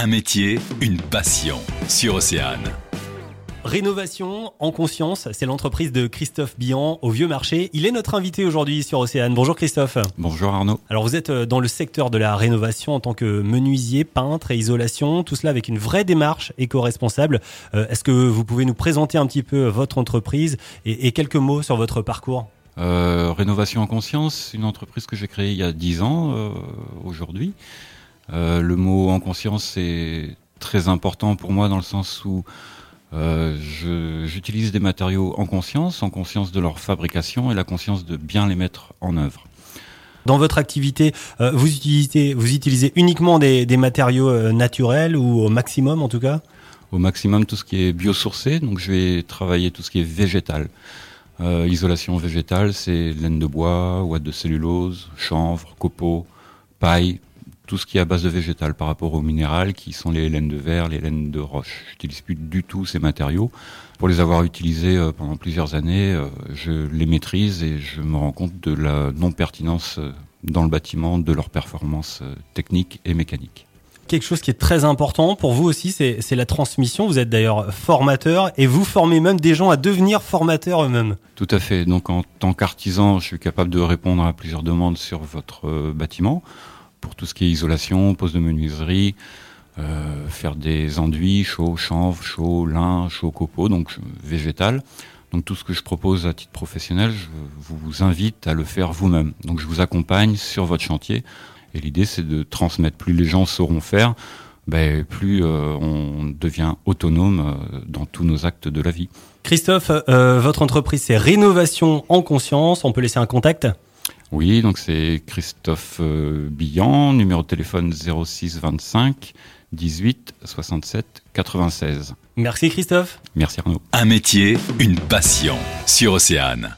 Un métier, une passion sur Océane. Rénovation en conscience, c'est l'entreprise de Christophe Bihan au Vieux Marché. Il est notre invité aujourd'hui sur Océane. Bonjour Christophe. Bonjour Arnaud. Alors vous êtes euh, dans le secteur de la rénovation en tant que menuisier, peintre et isolation, tout cela avec une vraie démarche éco-responsable. Euh, est-ce que vous pouvez nous présenter un petit peu votre entreprise et, quelques mots sur votre parcours? Euh, Rénovation en conscience, une entreprise que j'ai créée il y a 10 ans aujourd'hui. Euh, le mot en conscience est très important pour moi dans le sens où euh, j'utilise des matériaux en conscience, en conscience de leur fabrication et la conscience de bien les mettre en œuvre. Dans votre activité, euh, vous, utilisez, vous utilisez uniquement des, des matériaux euh, naturels ou au maximum en tout cas? Au maximum tout ce qui est biosourcé, donc je vais travailler tout ce qui est végétal. Euh, isolation végétale, c'est laine de bois, ouate de cellulose, chanvre, copeaux, paille, tout ce qui est à base de végétal par rapport au minéral, qui sont les laines de verre, les laines de roche. Je n'utilise plus du tout ces matériaux. Pour les avoir utilisés euh, pendant plusieurs années, euh, je les maîtrise et je me rends compte de la non-pertinence euh, dans le bâtiment de leurs performances techniques et mécaniques. Quelque chose qui est très important pour vous aussi, c'est la transmission. Vous êtes d'ailleurs formateur et vous formez même des gens à devenir formateurs eux-mêmes. Tout à fait. Donc en tant qu'artisan, je suis capable de répondre à plusieurs demandes sur votre bâtiment pour tout ce qui est isolation, pose de menuiserie, euh, faire des enduits chaud, chanvre, chaud, lin, chaud copeaux, donc végétal. Donc tout ce que je propose à titre professionnel, je vous invite à le faire vous-même. Donc je vous accompagne sur votre chantier. Et l'idée, c'est de transmettre. Plus les gens sauront faire, ben, plus euh, on devient autonome euh, dans tous nos actes de la vie. Christophe, votre entreprise, c'est Rénovation en conscience. On peut laisser un contact? Oui, donc c'est Christophe euh, Billan, numéro de téléphone 06 25 18 67 96. Merci Christophe. Merci Arnaud. Un métier, une passion sur Océane.